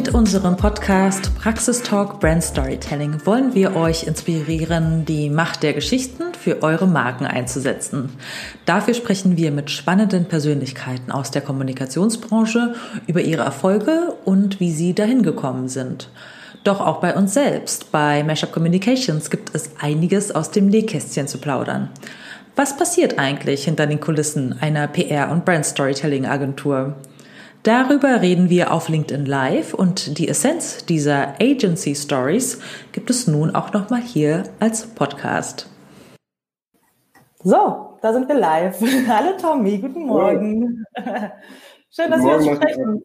Mit unserem Podcast Praxistalk Brand Storytelling wollen wir euch inspirieren, die Macht der Geschichten für eure Marken einzusetzen. Dafür sprechen wir mit spannenden Persönlichkeiten aus der Kommunikationsbranche über ihre Erfolge und wie sie dahin gekommen sind. Doch auch bei uns selbst, bei Mashup Communications, gibt es einiges aus dem Nähkästchen zu plaudern. Was passiert eigentlich hinter den Kulissen einer PR- und Brand Storytelling Agentur? Darüber reden wir auf LinkedIn Live und die Essenz dieser Agency Stories gibt es nun auch nochmal hier als Podcast. So, da sind wir live. Hallo Tommy, guten Morgen. Schön, dass wir uns sprechen.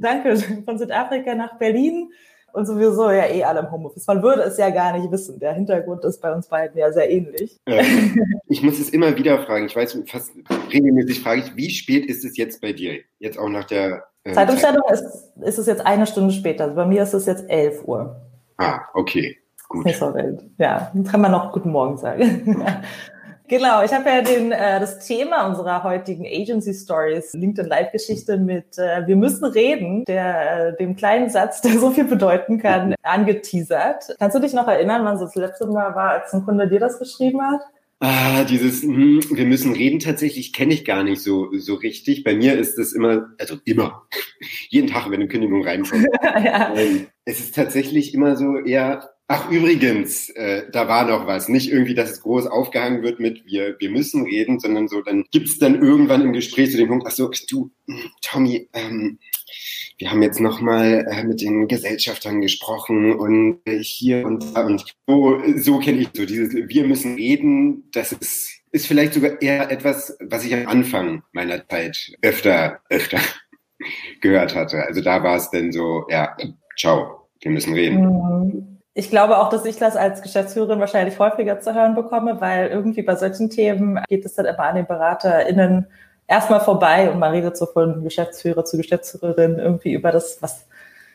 Danke, von Südafrika nach Berlin und sowieso ja eh alle im Homeoffice. Man würde es ja gar nicht wissen. Der Hintergrund ist bei uns beiden ja sehr ähnlich. Ähm, ich muss es immer wieder fragen. Ich weiß, fast regelmäßig frage ich, wie spät ist es jetzt bei dir? Jetzt auch nach der äh, Zeitumstellung Zeit. ist, ist es jetzt eine Stunde später. Also bei mir ist es jetzt 11 Uhr. Ah, okay. Gut. Nicht so wild. Ja, dann kann man noch Guten Morgen sagen. Genau, ich habe ja den, äh, das Thema unserer heutigen Agency Stories, LinkedIn Live-Geschichte mit äh, Wir müssen reden, der, äh, dem kleinen Satz, der so viel bedeuten kann, angeteasert. Kannst du dich noch erinnern, wann so das letzte Mal war, als ein Kunde dir das geschrieben hat? Ah, dieses, hm, wir müssen reden tatsächlich kenne ich gar nicht so, so richtig. Bei mir ist es immer, also immer, jeden Tag, wenn eine Kündigung reinkommt. ja. Ähm, es ist tatsächlich immer so eher, Ach, übrigens, äh, da war noch was. Nicht irgendwie, dass es groß aufgehangen wird mit wir, wir müssen reden, sondern so, dann gibt's dann irgendwann im Gespräch zu dem Punkt, ach so, du, Tommy, ähm, wir haben jetzt nochmal äh, mit den Gesellschaftern gesprochen und äh, hier und da und so, so kenne ich so dieses Wir müssen reden, das ist, ist vielleicht sogar eher etwas, was ich am Anfang meiner Zeit öfter, öfter gehört hatte. Also da war es dann so, ja, ciao, wir müssen reden. Mhm ich glaube auch, dass ich das als Geschäftsführerin wahrscheinlich häufiger zu hören bekomme, weil irgendwie bei solchen Themen geht es dann immer an den BeraterInnen erstmal vorbei und man redet so von Geschäftsführer zu Geschäftsführerin irgendwie über das, was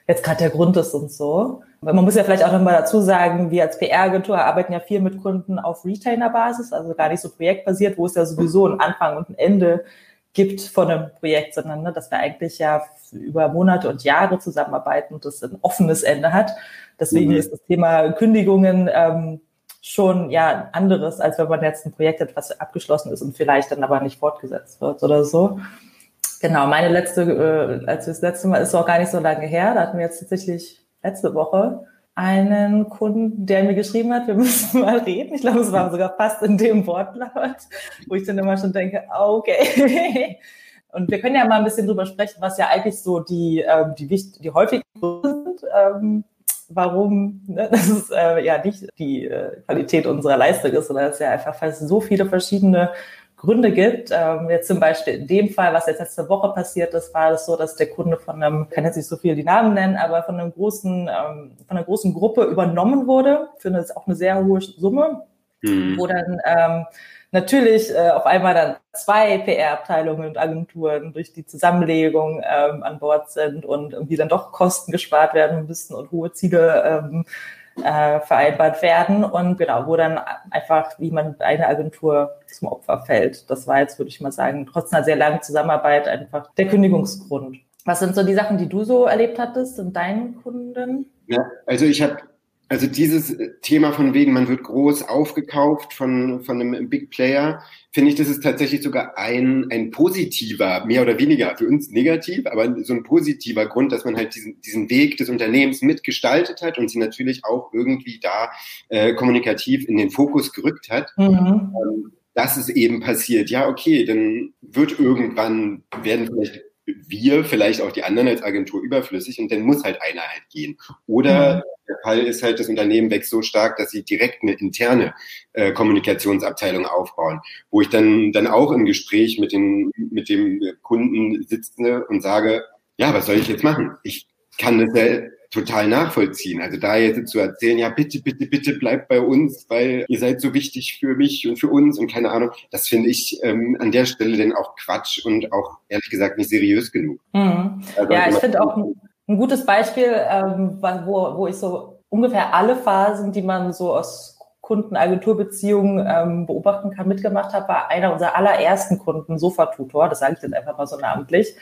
jetzt gerade der Grund ist und so. Weil man muss ja vielleicht auch nochmal dazu sagen, wir als PR-Agentur arbeiten ja viel mit Kunden auf Retainer-Basis, also gar nicht so projektbasiert, wo es ja sowieso einen Anfang und ein Ende gibt von einem Projekt, sondern ne, dass wir eigentlich ja über Monate und Jahre zusammenarbeiten und das ein offenes Ende hat. Deswegen mhm. ist das Thema Kündigungen ähm, schon ja anderes, als wenn man jetzt ein Projekt hat, was abgeschlossen ist und vielleicht dann aber nicht fortgesetzt wird oder so. Genau, meine letzte, äh, als das letzte Mal ist auch gar nicht so lange her, da hatten wir jetzt tatsächlich letzte Woche einen Kunden, der mir geschrieben hat, wir müssen mal reden. Ich glaube, es war sogar fast in dem Wortlaut, wo ich dann immer schon denke, okay. Und wir können ja mal ein bisschen drüber sprechen, was ja eigentlich so die, ähm, die, die häufigen sind, ähm, warum ne, das ist äh, ja nicht die äh, Qualität unserer Leistung ist, sondern es ja einfach fast so viele verschiedene Gründe gibt. Ähm, jetzt zum Beispiel in dem Fall, was jetzt letzte Woche passiert ist, war es so, dass der Kunde von einem, kann jetzt nicht so viel die Namen nennen, aber von einem großen, ähm, von einer großen Gruppe übernommen wurde für eine, auch eine sehr hohe Summe, mhm. wo dann ähm, natürlich äh, auf einmal dann zwei PR-Abteilungen und Agenturen durch die Zusammenlegung ähm, an Bord sind und irgendwie dann doch Kosten gespart werden müssen und hohe Ziele ähm, äh, vereinbart werden und genau, wo dann einfach, wie man eine Agentur zum Opfer fällt. Das war jetzt, würde ich mal sagen, trotz einer sehr langen Zusammenarbeit einfach der Kündigungsgrund. Was sind so die Sachen, die du so erlebt hattest in deinen Kunden? Ja, also ich habe also dieses Thema von wegen, man wird groß aufgekauft von, von einem Big Player, finde ich, das ist tatsächlich sogar ein, ein positiver, mehr oder weniger für uns negativ, aber so ein positiver Grund, dass man halt diesen, diesen Weg des Unternehmens mitgestaltet hat und sie natürlich auch irgendwie da äh, kommunikativ in den Fokus gerückt hat. Mhm. Ähm, dass es eben passiert. Ja, okay, dann wird irgendwann, werden vielleicht wir, vielleicht auch die anderen als Agentur überflüssig und dann muss halt einer halt gehen. Oder mhm. Der Fall ist halt, das Unternehmen wächst so stark, dass sie direkt eine interne äh, Kommunikationsabteilung aufbauen, wo ich dann, dann auch im Gespräch mit, den, mit dem Kunden sitze und sage, ja, was soll ich jetzt machen? Ich kann das ja total nachvollziehen. Also da jetzt zu erzählen, ja, bitte, bitte, bitte bleibt bei uns, weil ihr seid so wichtig für mich und für uns und keine Ahnung, das finde ich ähm, an der Stelle dann auch Quatsch und auch ehrlich gesagt nicht seriös genug. Mhm. Also ja, ich finde auch ein, gutes Beispiel, ähm, wo, wo ich so ungefähr alle Phasen, die man so aus Kunden-Agenturbeziehungen ähm, beobachten kann, mitgemacht habe, war einer unserer allerersten Kunden, Sofa-Tutor, das sage ich jetzt einfach mal so namentlich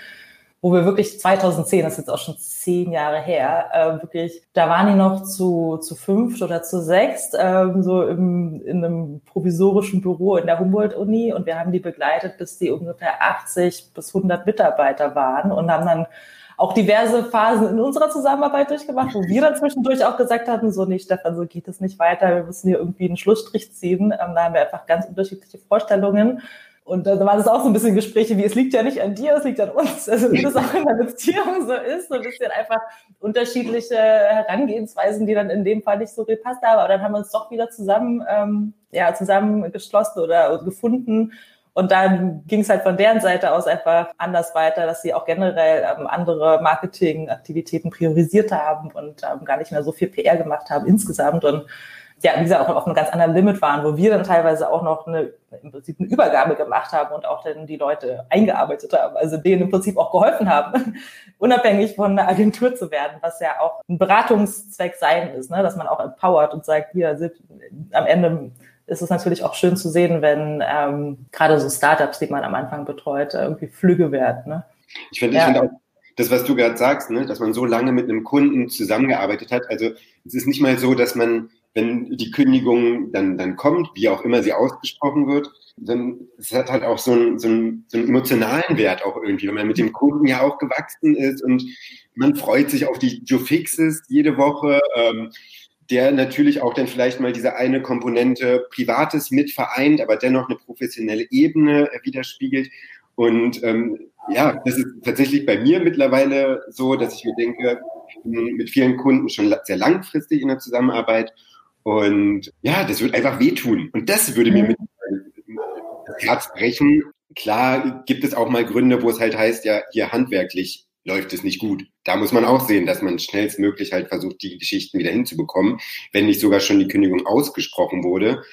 wo wir wirklich 2010, das ist jetzt auch schon zehn Jahre her, äh, wirklich, da waren die noch zu, zu fünft oder zu sechst, äh, so im, in einem provisorischen Büro in der Humboldt-Uni und wir haben die begleitet, bis die ungefähr 80 bis 100 Mitarbeiter waren und haben dann auch diverse Phasen in unserer Zusammenarbeit durchgemacht, wo wir dann zwischendurch auch gesagt hatten, so nicht, Stefan, so geht es nicht weiter, wir müssen hier irgendwie einen Schlussstrich ziehen. Ähm, da haben wir einfach ganz unterschiedliche Vorstellungen. Und da waren es auch so ein bisschen Gespräche wie, es liegt ja nicht an dir, es liegt an uns. Also wie das auch in der Beziehung so ist, so ein bisschen einfach unterschiedliche Herangehensweisen, die dann in dem Fall nicht so gepasst haben. Aber dann haben wir uns doch wieder zusammen, ähm, ja, zusammengeschlossen oder gefunden. Und dann ging es halt von deren Seite aus einfach anders weiter, dass sie auch generell ähm, andere Marketingaktivitäten priorisiert haben und ähm, gar nicht mehr so viel PR gemacht haben insgesamt. Und ja, wie gesagt, auch auf einem ganz anderen Limit waren, wo wir dann teilweise auch noch eine, im Prinzip eine Übergabe gemacht haben und auch dann die Leute eingearbeitet haben, also denen im Prinzip auch geholfen haben, unabhängig von einer Agentur zu werden, was ja auch ein Beratungszweck sein ist, ne? dass man auch empowert und sagt, hier sind am Ende ist es natürlich auch schön zu sehen, wenn ähm, gerade so Startups, die man am Anfang betreut, irgendwie flügge werden. Ne? Ich finde, ja. ich finde auch das, was du gerade sagst, ne, dass man so lange mit einem Kunden zusammengearbeitet hat. Also es ist nicht mal so, dass man wenn die Kündigung dann, dann kommt, wie auch immer sie ausgesprochen wird, dann es hat halt auch so einen, so, einen, so einen emotionalen Wert auch irgendwie, wenn man mit dem Kunden ja auch gewachsen ist und man freut sich auf die Joe Fixes jede Woche, ähm, der natürlich auch dann vielleicht mal diese eine Komponente Privates mit vereint, aber dennoch eine professionelle Ebene widerspiegelt. Und ähm, ja, das ist tatsächlich bei mir mittlerweile so, dass ich mir denke, mit vielen Kunden schon sehr langfristig in der Zusammenarbeit und ja, das wird einfach wehtun. Und das würde mir mit das Herz brechen. Klar gibt es auch mal Gründe, wo es halt heißt, ja, hier handwerklich läuft es nicht gut. Da muss man auch sehen, dass man schnellstmöglich halt versucht, die Geschichten wieder hinzubekommen, wenn nicht sogar schon die Kündigung ausgesprochen wurde.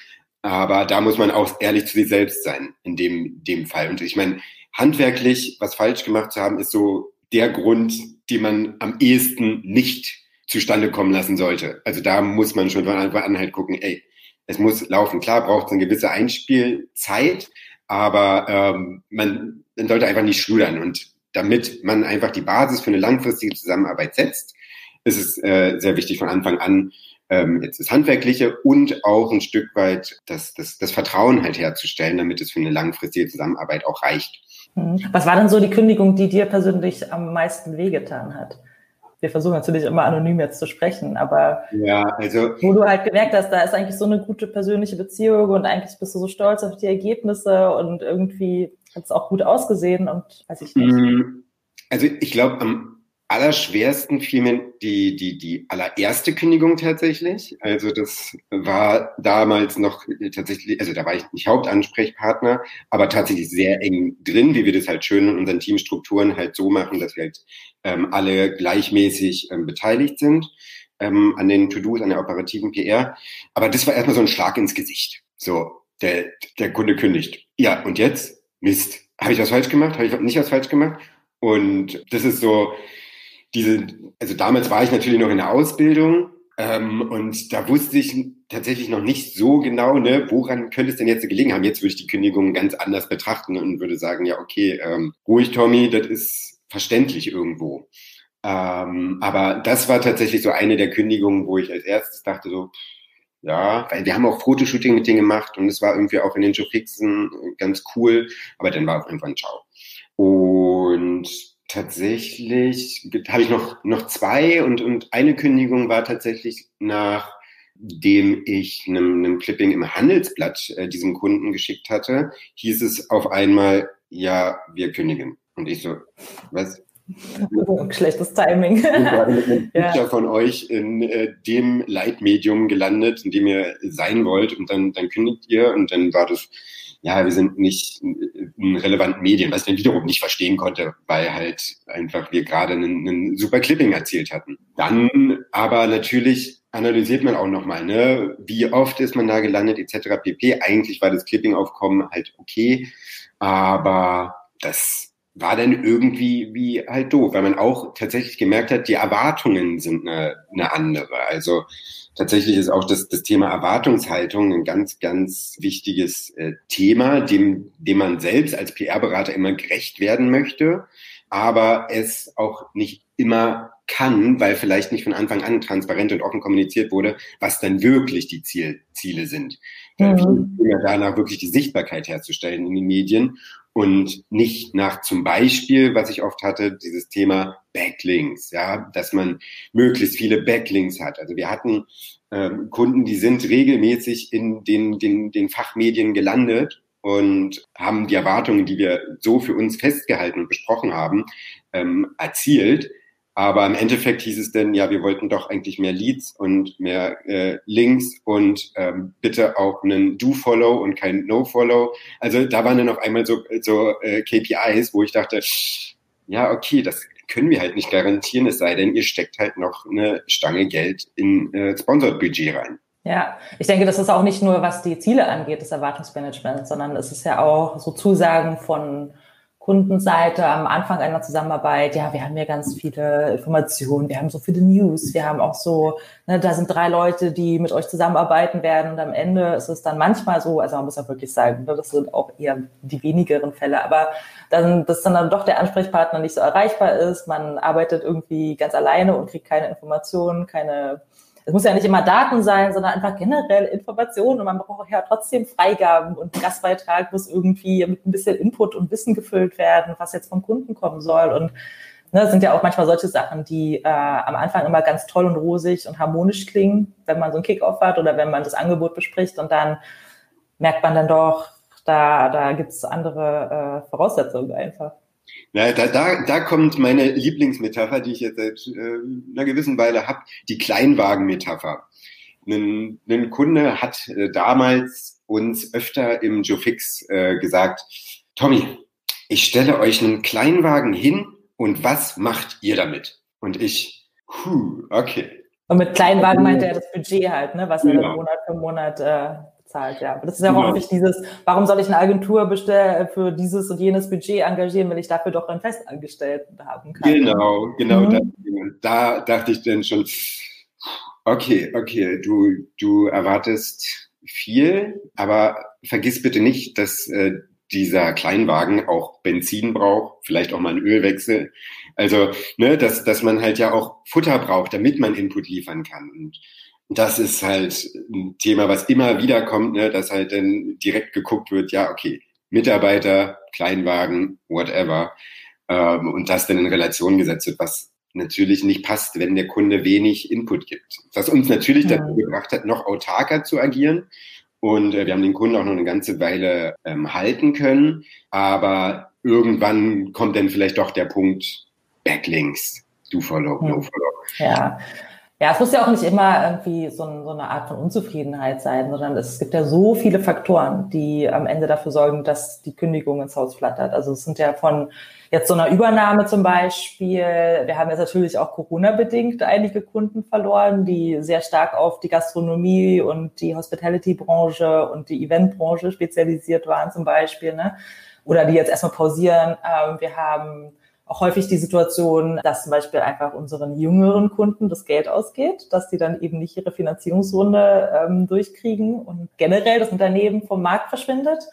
Aber da muss man auch ehrlich zu sich selbst sein, in dem, dem Fall. Und ich meine, handwerklich was falsch gemacht zu haben, ist so der Grund, den man am ehesten nicht zustande kommen lassen sollte. Also da muss man schon von Anfang an halt gucken, ey, es muss laufen. Klar braucht es eine gewisse Einspielzeit, aber ähm, man, man sollte einfach nicht schludern. Und damit man einfach die Basis für eine langfristige Zusammenarbeit setzt, ist es äh, sehr wichtig von Anfang an, ähm, jetzt das Handwerkliche und auch ein Stück weit das, das, das Vertrauen halt herzustellen, damit es für eine langfristige Zusammenarbeit auch reicht. Hm. Was war denn so die Kündigung, die dir persönlich am meisten wehgetan hat? wir versuchen natürlich immer anonym jetzt zu sprechen, aber ja, also, wo du halt gemerkt hast, da ist eigentlich so eine gute persönliche Beziehung und eigentlich bist du so stolz auf die Ergebnisse und irgendwie hat es auch gut ausgesehen und weiß ich nicht. Mm, also ich glaube, am allerschwersten fiel mir die, die, die allererste Kündigung tatsächlich. Also das war damals noch tatsächlich, also da war ich nicht Hauptansprechpartner, aber tatsächlich sehr eng drin, wie wir das halt schön in unseren Teamstrukturen halt so machen, dass wir halt ähm, alle gleichmäßig ähm, beteiligt sind ähm, an den To-Dos, an der operativen PR. Aber das war erstmal so ein Schlag ins Gesicht. So, der, der Kunde kündigt. Ja, und jetzt? Mist. Habe ich was falsch gemacht? Habe ich nicht was falsch gemacht? Und das ist so, diese, also damals war ich natürlich noch in der Ausbildung ähm, und da wusste ich tatsächlich noch nicht so genau, ne, woran könnte es denn jetzt gelegen haben. Jetzt würde ich die Kündigung ganz anders betrachten und würde sagen, ja, okay, ähm, ruhig, Tommy, das ist verständlich irgendwo. Ähm, aber das war tatsächlich so eine der Kündigungen, wo ich als erstes dachte so, ja, weil wir haben auch Fotoshooting mit denen gemacht und es war irgendwie auch in den Showfixen ganz cool, aber dann war es irgendwann ciao. Und tatsächlich habe ich noch, noch zwei und, und eine Kündigung war tatsächlich nachdem ich einem, einem Clipping im Handelsblatt äh, diesem Kunden geschickt hatte, hieß es auf einmal, ja, wir kündigen. Und ich so, was? Schlechtes Timing. Ich bin gerade mit einem ja. von euch in äh, dem Leitmedium gelandet, in dem ihr sein wollt und dann, dann kündigt ihr und dann war das ja, wir sind nicht in relevanten Medien, was ich dann wiederum nicht verstehen konnte, weil halt einfach wir gerade einen, einen super Clipping erzielt hatten. Dann aber natürlich analysiert man auch nochmal, ne, wie oft ist man da gelandet, etc. pp. Eigentlich war das Clipping-Aufkommen halt okay, aber das war dann irgendwie wie halt doof, weil man auch tatsächlich gemerkt hat, die Erwartungen sind eine, eine andere. Also tatsächlich ist auch das, das Thema Erwartungshaltung ein ganz, ganz wichtiges äh, Thema, dem, dem man selbst als PR-Berater immer gerecht werden möchte, aber es auch nicht immer kann, weil vielleicht nicht von Anfang an transparent und offen kommuniziert wurde, was dann wirklich die Ziel, Ziele sind. Mhm. danach wirklich die Sichtbarkeit herzustellen in den Medien und nicht nach zum Beispiel, was ich oft hatte, dieses Thema Backlinks, ja, dass man möglichst viele Backlinks hat. Also wir hatten ähm, Kunden, die sind regelmäßig in den, den, den Fachmedien gelandet und haben die Erwartungen, die wir so für uns festgehalten und besprochen haben, ähm, erzielt. Aber im Endeffekt hieß es denn, ja, wir wollten doch eigentlich mehr Leads und mehr äh, Links und ähm, bitte auch einen Do-Follow und kein No-Follow. Also da waren dann auf einmal so, so äh, KPIs, wo ich dachte, ja, okay, das können wir halt nicht garantieren, es sei denn, ihr steckt halt noch eine Stange Geld in äh, Sponsored-Budget rein. Ja, ich denke, das ist auch nicht nur, was die Ziele angeht, das Erwartungsmanagement, sondern es ist ja auch so Zusagen von Kundenseite am Anfang einer Zusammenarbeit, ja, wir haben ja ganz viele Informationen, wir haben so viele News, wir haben auch so, ne, da sind drei Leute, die mit euch zusammenarbeiten werden und am Ende ist es dann manchmal so, also man muss ja wirklich sagen, ne, das sind auch eher die wenigeren Fälle, aber dann, dass dann, dann doch der Ansprechpartner nicht so erreichbar ist, man arbeitet irgendwie ganz alleine und kriegt keine Informationen, keine es muss ja nicht immer Daten sein, sondern einfach generell Informationen. Und man braucht ja trotzdem Freigaben und ein Gastbeitrag muss irgendwie mit ein bisschen Input und Wissen gefüllt werden, was jetzt vom Kunden kommen soll. Und ne, sind ja auch manchmal solche Sachen, die äh, am Anfang immer ganz toll und rosig und harmonisch klingen, wenn man so einen Kickoff hat oder wenn man das Angebot bespricht. Und dann merkt man dann doch, da, da gibt's andere äh, Voraussetzungen einfach. Na, da, da, da kommt meine Lieblingsmetapher, die ich jetzt seit äh, einer gewissen Weile habe, die Kleinwagen-Metapher. Ein, ein Kunde hat äh, damals uns öfter im Joe-Fix äh, gesagt, Tommy, ich stelle euch einen Kleinwagen hin und was macht ihr damit? Und ich, huh, okay. Und mit Kleinwagen meint er das Budget halt, ne, was er genau. Monat für Monat äh, zahlt, ja. Aber das ist ja auch häufig dieses, warum soll ich eine Agentur bestellen für dieses und jenes Budget engagieren, wenn ich dafür doch einen Festangestellten haben kann. Genau, genau. Mhm. Da, da dachte ich dann schon, okay, okay, du, du erwartest viel, aber vergiss bitte nicht, dass äh, dieser Kleinwagen auch Benzin braucht, vielleicht auch mal einen Ölwechsel. Also, ne, dass, dass man halt ja auch Futter braucht, damit man Input liefern kann. Und das ist halt ein Thema, was immer wieder kommt, ne, dass halt dann direkt geguckt wird, ja, okay, Mitarbeiter, Kleinwagen, whatever, ähm, und das dann in Relation gesetzt wird, was natürlich nicht passt, wenn der Kunde wenig Input gibt. Was uns natürlich ja. dazu gebracht hat, noch autarker zu agieren. Und äh, wir haben den Kunden auch noch eine ganze Weile ähm, halten können. Aber irgendwann kommt dann vielleicht doch der Punkt Backlinks, do follow, no follow. Ja, ja, es muss ja auch nicht immer irgendwie so, ein, so, eine Art von Unzufriedenheit sein, sondern es gibt ja so viele Faktoren, die am Ende dafür sorgen, dass die Kündigung ins Haus flattert. Also es sind ja von jetzt so einer Übernahme zum Beispiel. Wir haben jetzt natürlich auch Corona-bedingt einige Kunden verloren, die sehr stark auf die Gastronomie und die Hospitality-Branche und die Event-Branche spezialisiert waren zum Beispiel, ne? Oder die jetzt erstmal pausieren. Ähm, wir haben häufig die Situation, dass zum Beispiel einfach unseren jüngeren Kunden das Geld ausgeht, dass die dann eben nicht ihre Finanzierungsrunde ähm, durchkriegen und generell das Unternehmen vom Markt verschwindet.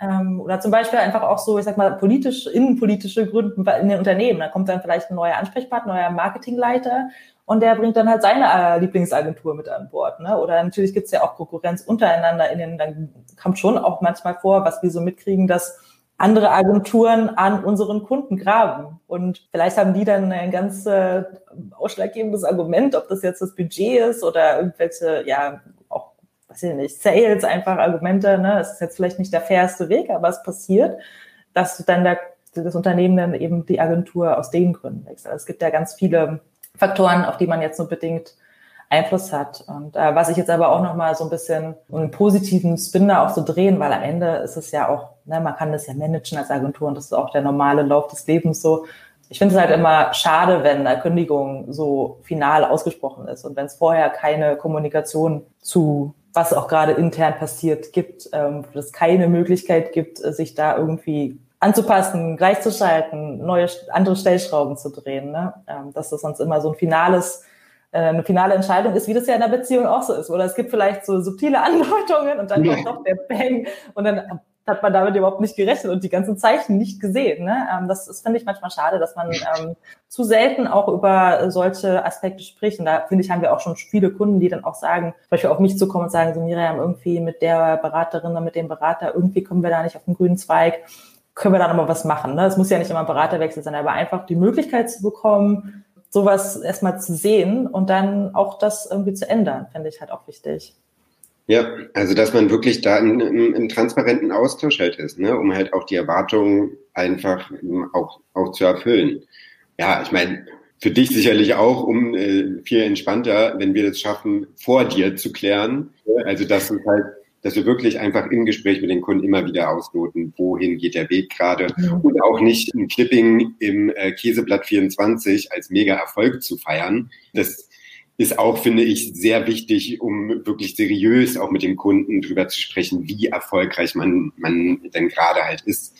Ähm, oder zum Beispiel einfach auch so, ich sag mal, politisch, innenpolitische Gründe in den Unternehmen. Da kommt dann vielleicht ein neuer Ansprechpartner, neuer Marketingleiter und der bringt dann halt seine äh, Lieblingsagentur mit an Bord. Ne? Oder natürlich gibt's ja auch Konkurrenz untereinander in den, dann kommt schon auch manchmal vor, was wir so mitkriegen, dass andere Agenturen an unseren Kunden graben. Und vielleicht haben die dann ein ganz äh, ausschlaggebendes Argument, ob das jetzt das Budget ist oder irgendwelche, ja, auch, weiß ich nicht, Sales, einfach Argumente. Ne? Es ist jetzt vielleicht nicht der fairste Weg, aber es passiert, dass dann der, das Unternehmen dann eben die Agentur aus den Gründen wechselt. Also es gibt ja ganz viele Faktoren, auf die man jetzt nur bedingt Einfluss hat. Und äh, was ich jetzt aber auch nochmal so ein bisschen einen positiven Spin da auch so drehen, weil am Ende ist es ja auch, ne, man kann das ja managen als Agentur und das ist auch der normale Lauf des Lebens so. Ich finde es halt immer schade, wenn eine Kündigung so final ausgesprochen ist und wenn es vorher keine Kommunikation zu was auch gerade intern passiert gibt, ähm, es keine Möglichkeit gibt, sich da irgendwie anzupassen, gleichzuschalten, neue andere Stellschrauben zu drehen. Ne? Ähm, dass das sonst immer so ein finales äh, eine finale Entscheidung ist, wie das ja in der Beziehung auch so ist. Oder es gibt vielleicht so subtile Andeutungen und dann kommt doch der Bang und dann hat man damit überhaupt nicht gerechnet und die ganzen Zeichen nicht gesehen. Ne? Ähm, das, das finde ich manchmal schade, dass man ähm, zu selten auch über solche Aspekte spricht. Und da finde ich, haben wir auch schon viele Kunden, die dann auch sagen, zum Beispiel auf mich zukommen und sagen, so Miriam, irgendwie mit der Beraterin oder mit dem Berater, irgendwie kommen wir da nicht auf den grünen Zweig können wir da nochmal was machen. Ne? Es muss ja nicht immer ein Beraterwechsel sein, aber einfach die Möglichkeit zu bekommen, sowas erstmal zu sehen und dann auch das irgendwie zu ändern, finde ich halt auch wichtig. Ja, also dass man wirklich da im, im, im transparenten Austausch halt ist, ne, um halt auch die Erwartungen einfach auch, auch zu erfüllen. Ja, ich meine, für dich sicherlich auch, um äh, viel entspannter, wenn wir das schaffen, vor dir zu klären. Also dass du halt dass wir wirklich einfach im Gespräch mit den Kunden immer wieder ausloten, wohin geht der Weg gerade ja. und auch nicht ein Clipping im äh, Käseblatt 24 als mega Erfolg zu feiern. Das ist auch, finde ich, sehr wichtig, um wirklich seriös auch mit dem Kunden drüber zu sprechen, wie erfolgreich man, man denn gerade halt ist.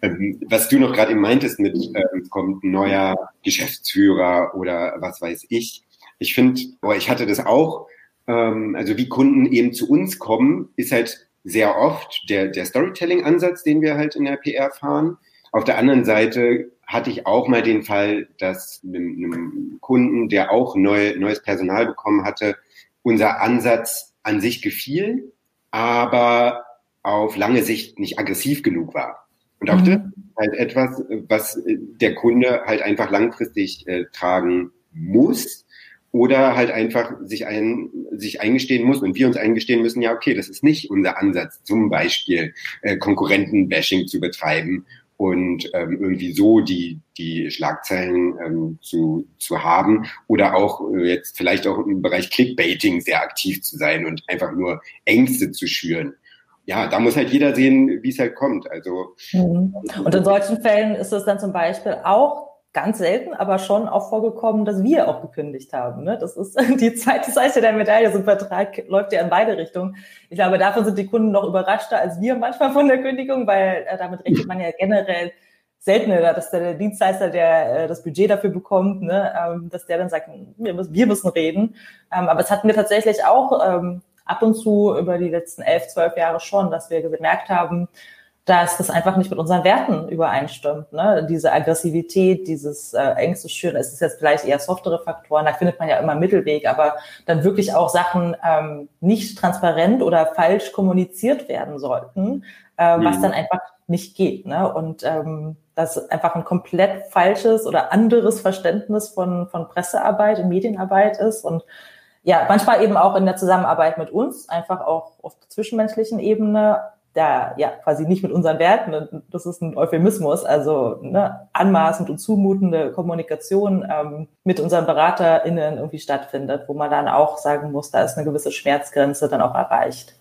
Ähm, was du noch gerade eben meintest mit, ähm, kommt ein neuer Geschäftsführer oder was weiß ich. Ich finde, ich hatte das auch, ähm, also wie Kunden eben zu uns kommen, ist halt sehr oft der, der Storytelling-Ansatz, den wir halt in der PR fahren. Auf der anderen Seite hatte ich auch mal den Fall, dass einem, einem Kunden, der auch neu, neues Personal bekommen hatte, unser Ansatz an sich gefiel, aber auf lange Sicht nicht aggressiv genug war. Und auch mhm. das ist halt etwas, was der Kunde halt einfach langfristig äh, tragen muss oder halt einfach sich, ein, sich eingestehen muss und wir uns eingestehen müssen, ja, okay, das ist nicht unser Ansatz, zum Beispiel äh, Konkurrentenbashing zu betreiben und ähm, irgendwie so die, die Schlagzeilen ähm, zu, zu haben oder auch äh, jetzt vielleicht auch im Bereich Clickbaiting sehr aktiv zu sein und einfach nur Ängste zu schüren. Ja, da muss halt jeder sehen, wie es halt kommt. Also mhm. und in solchen Fällen ist es dann zum Beispiel auch ganz selten, aber schon auch vorgekommen, dass wir auch gekündigt haben. Ne? Das ist die zweite Seite der Medaille. So ein Vertrag läuft ja in beide Richtungen. Ich glaube, davon sind die Kunden noch überraschter als wir manchmal von der Kündigung, weil äh, damit rechnet man ja generell seltener, dass der Dienstleister, der äh, das Budget dafür bekommt, ne, ähm, dass der dann sagt, wir müssen, wir müssen reden. Ähm, aber es hatten wir tatsächlich auch ähm, ab und zu über die letzten elf, zwölf Jahre schon, dass wir gemerkt haben, dass das einfach nicht mit unseren Werten übereinstimmt. Ne? Diese Aggressivität, dieses äh, Ängste schüren, es ist jetzt vielleicht eher softere Faktoren, da findet man ja immer Mittelweg, aber dann wirklich auch Sachen ähm, nicht transparent oder falsch kommuniziert werden sollten, äh, mhm. was dann einfach nicht geht. Ne? Und ähm, das einfach ein komplett falsches oder anderes Verständnis von, von Pressearbeit und Medienarbeit ist und ja, manchmal eben auch in der Zusammenarbeit mit uns, einfach auch auf der zwischenmenschlichen Ebene, da ja quasi nicht mit unseren Werten, das ist ein Euphemismus, also ne, anmaßend und zumutende Kommunikation ähm, mit unseren BeraterInnen irgendwie stattfindet, wo man dann auch sagen muss, da ist eine gewisse Schmerzgrenze dann auch erreicht.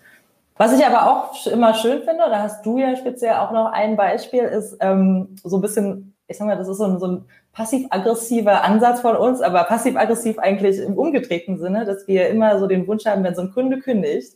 Was ich aber auch immer schön finde, da hast du ja speziell auch noch ein Beispiel, ist ähm, so ein bisschen, ich sag mal, das ist so ein, so ein passiv-aggressiver Ansatz von uns, aber passiv-aggressiv eigentlich im umgedrehten Sinne, dass wir immer so den Wunsch haben, wenn so ein Kunde kündigt,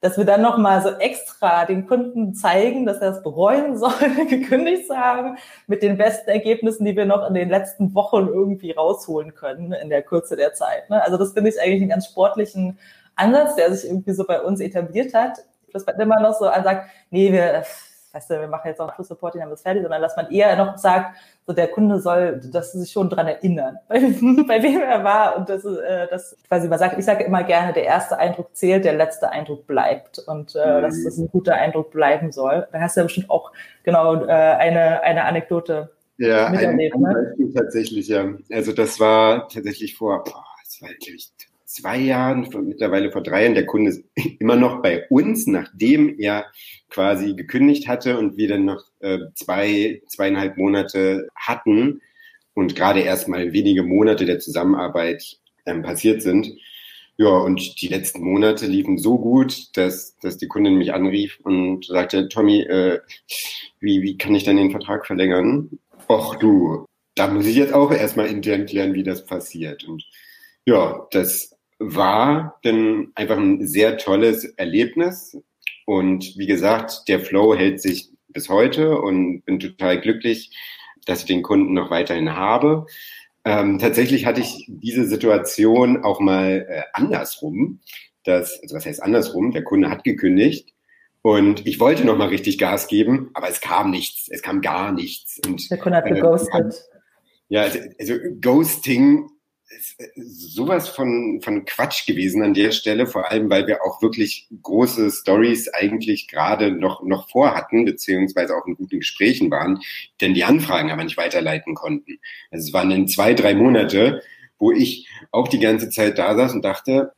dass wir dann nochmal so extra den Kunden zeigen, dass er es bereuen soll, gekündigt zu haben, mit den besten Ergebnissen, die wir noch in den letzten Wochen irgendwie rausholen können in der Kürze der Zeit. Ne? Also das finde ich eigentlich einen ganz sportlichen Ansatz, der sich irgendwie so bei uns etabliert hat. Dass man immer noch so sagt, nee, wir weißt du, wir machen jetzt auch Schlussreporting, dann ist fertig, sondern dass man eher noch sagt, so der Kunde soll, dass sie sich schon dran erinnern, bei, bei wem er war und das, äh, das quasi man sagt, ich sage immer gerne, der erste Eindruck zählt, der letzte Eindruck bleibt und äh, mhm. dass das ein guter Eindruck bleiben soll. Da hast du ja bestimmt auch genau äh, eine, eine Anekdote ja, miterlebt. Ein, ne? Tatsächlich, ja. Also das war tatsächlich vor, boah, das war, glaube ich, zwei Jahren, mittlerweile vor drei Jahren, der Kunde ist immer noch bei uns, nachdem er quasi gekündigt hatte und wir dann noch äh, zwei, zweieinhalb Monate hatten und gerade erst mal wenige Monate der Zusammenarbeit ähm, passiert sind. Ja, und die letzten Monate liefen so gut, dass, dass die Kundin mich anrief und sagte, Tommy, äh, wie, wie kann ich denn den Vertrag verlängern? Och du, da muss ich jetzt auch erstmal intern klären, wie das passiert. Und ja, das war dann einfach ein sehr tolles Erlebnis. Und wie gesagt, der Flow hält sich bis heute und bin total glücklich, dass ich den Kunden noch weiterhin habe. Ähm, tatsächlich hatte ich diese Situation auch mal äh, andersrum. Dass, also was heißt andersrum? Der Kunde hat gekündigt Und ich wollte noch mal richtig Gas geben, aber es kam nichts. Es kam gar nichts. Und, Der Kunde hat geghostet. Äh, ja, also, also Ghosting äh, sowas von, von Quatsch gewesen an der Stelle, vor allem, weil wir auch wirklich große Stories eigentlich gerade noch, noch vorhatten, beziehungsweise auch in guten Gesprächen waren, denn die Anfragen aber nicht weiterleiten konnten. Also es waren dann zwei, drei Monate, wo ich auch die ganze Zeit da saß und dachte,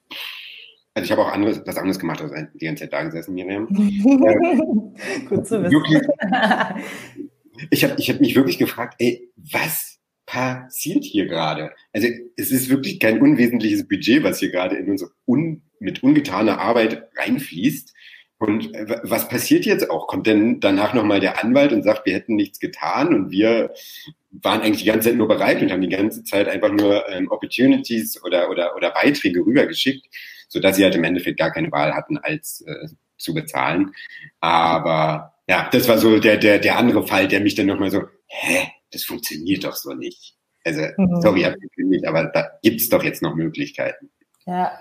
also ich habe auch anderes, was anderes gemacht, als die ganze Zeit da gesessen, Miriam. Gut zu wissen. Wirklich, ich habe ich hab mich wirklich gefragt, ey, was passiert hier gerade? Also es ist wirklich kein unwesentliches Budget, was hier gerade in unsere un, mit ungetaner Arbeit reinfließt. Und was passiert jetzt auch? Kommt denn danach nochmal der Anwalt und sagt, wir hätten nichts getan und wir waren eigentlich die ganze Zeit nur bereit und haben die ganze Zeit einfach nur ähm, Opportunities oder, oder, oder Beiträge rübergeschickt, sodass sie halt im Endeffekt gar keine Wahl hatten, als äh, zu bezahlen. Aber ja, das war so der, der, der andere Fall, der mich dann nochmal so, hä, das funktioniert doch so nicht. Also, mhm. sorry, abgekündigt, aber da gibt's doch jetzt noch Möglichkeiten. Ja.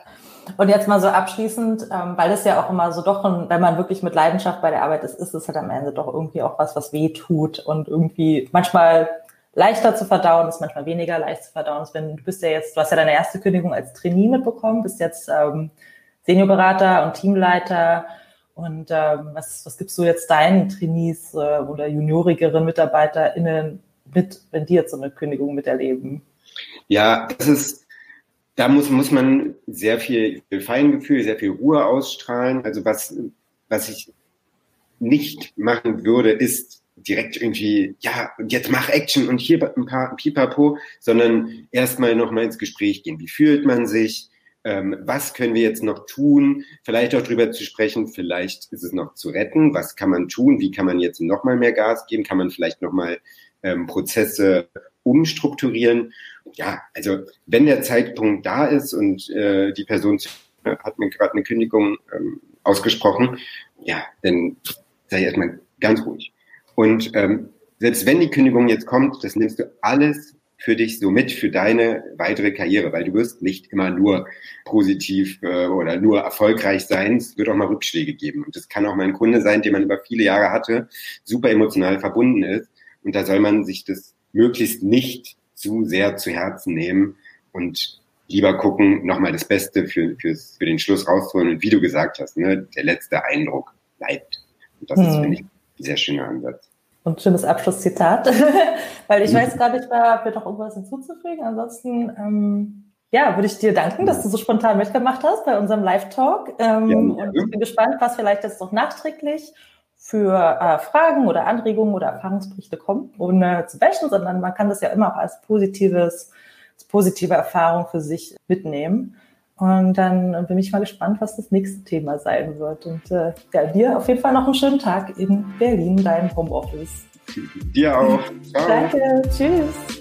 Und jetzt mal so abschließend, ähm, weil es ja auch immer so doch, wenn man wirklich mit Leidenschaft bei der Arbeit ist, ist es halt am Ende doch irgendwie auch was, was weh tut und irgendwie manchmal leichter zu verdauen ist, manchmal weniger leicht zu verdauen ist. Wenn du bist ja jetzt, du hast ja deine erste Kündigung als Trainee mitbekommen, bist jetzt ähm, Seniorberater und Teamleiter. Und ähm, was, was gibst du jetzt deinen Trainees äh, oder juniorigeren MitarbeiterInnen mit, wenn die jetzt so eine Kündigung miterleben? Ja, das ist, da muss, muss man sehr viel Feingefühl, sehr viel Ruhe ausstrahlen. Also was, was ich nicht machen würde, ist direkt irgendwie, ja, jetzt mach Action und hier ein paar Pipapo, sondern erstmal nochmal ins Gespräch gehen. Wie fühlt man sich? Ähm, was können wir jetzt noch tun? Vielleicht auch drüber zu sprechen, vielleicht ist es noch zu retten. Was kann man tun? Wie kann man jetzt nochmal mehr Gas geben? Kann man vielleicht nochmal ähm, Prozesse umstrukturieren. Ja, also wenn der Zeitpunkt da ist und äh, die Person hat mir gerade eine Kündigung ähm, ausgesprochen, ja, dann sei erstmal ganz ruhig. Und ähm, selbst wenn die Kündigung jetzt kommt, das nimmst du alles für dich so mit für deine weitere Karriere, weil du wirst nicht immer nur positiv äh, oder nur erfolgreich sein. Es wird auch mal Rückschläge geben. Und das kann auch mal ein Kunde sein, den man über viele Jahre hatte, super emotional verbunden ist und da soll man sich das möglichst nicht zu sehr zu Herzen nehmen und lieber gucken, nochmal das Beste für, fürs, für den Schluss rauszuholen. Und wie du gesagt hast, ne, der letzte Eindruck bleibt. Und das hm. ist, finde ich, ein sehr schöner Ansatz. Und schönes Abschlusszitat, weil ich weiß gerade nicht mehr, ob wir doch irgendwas hinzuzufügen. Ansonsten, ähm, ja, würde ich dir danken, dass du so spontan mitgemacht hast bei unserem Live-Talk. Ähm, ja, und ich bin gespannt, was vielleicht jetzt noch nachträglich für äh, Fragen oder Anregungen oder Erfahrungsberichte kommen, ohne zu bashen, sondern man kann das ja immer auch als positives, als positive Erfahrung für sich mitnehmen. Und dann bin ich mal gespannt, was das nächste Thema sein wird. Und äh, ja, dir auf jeden Fall noch einen schönen Tag in Berlin, deinem Homeoffice. Dir auch. Ciao. Danke. Tschüss.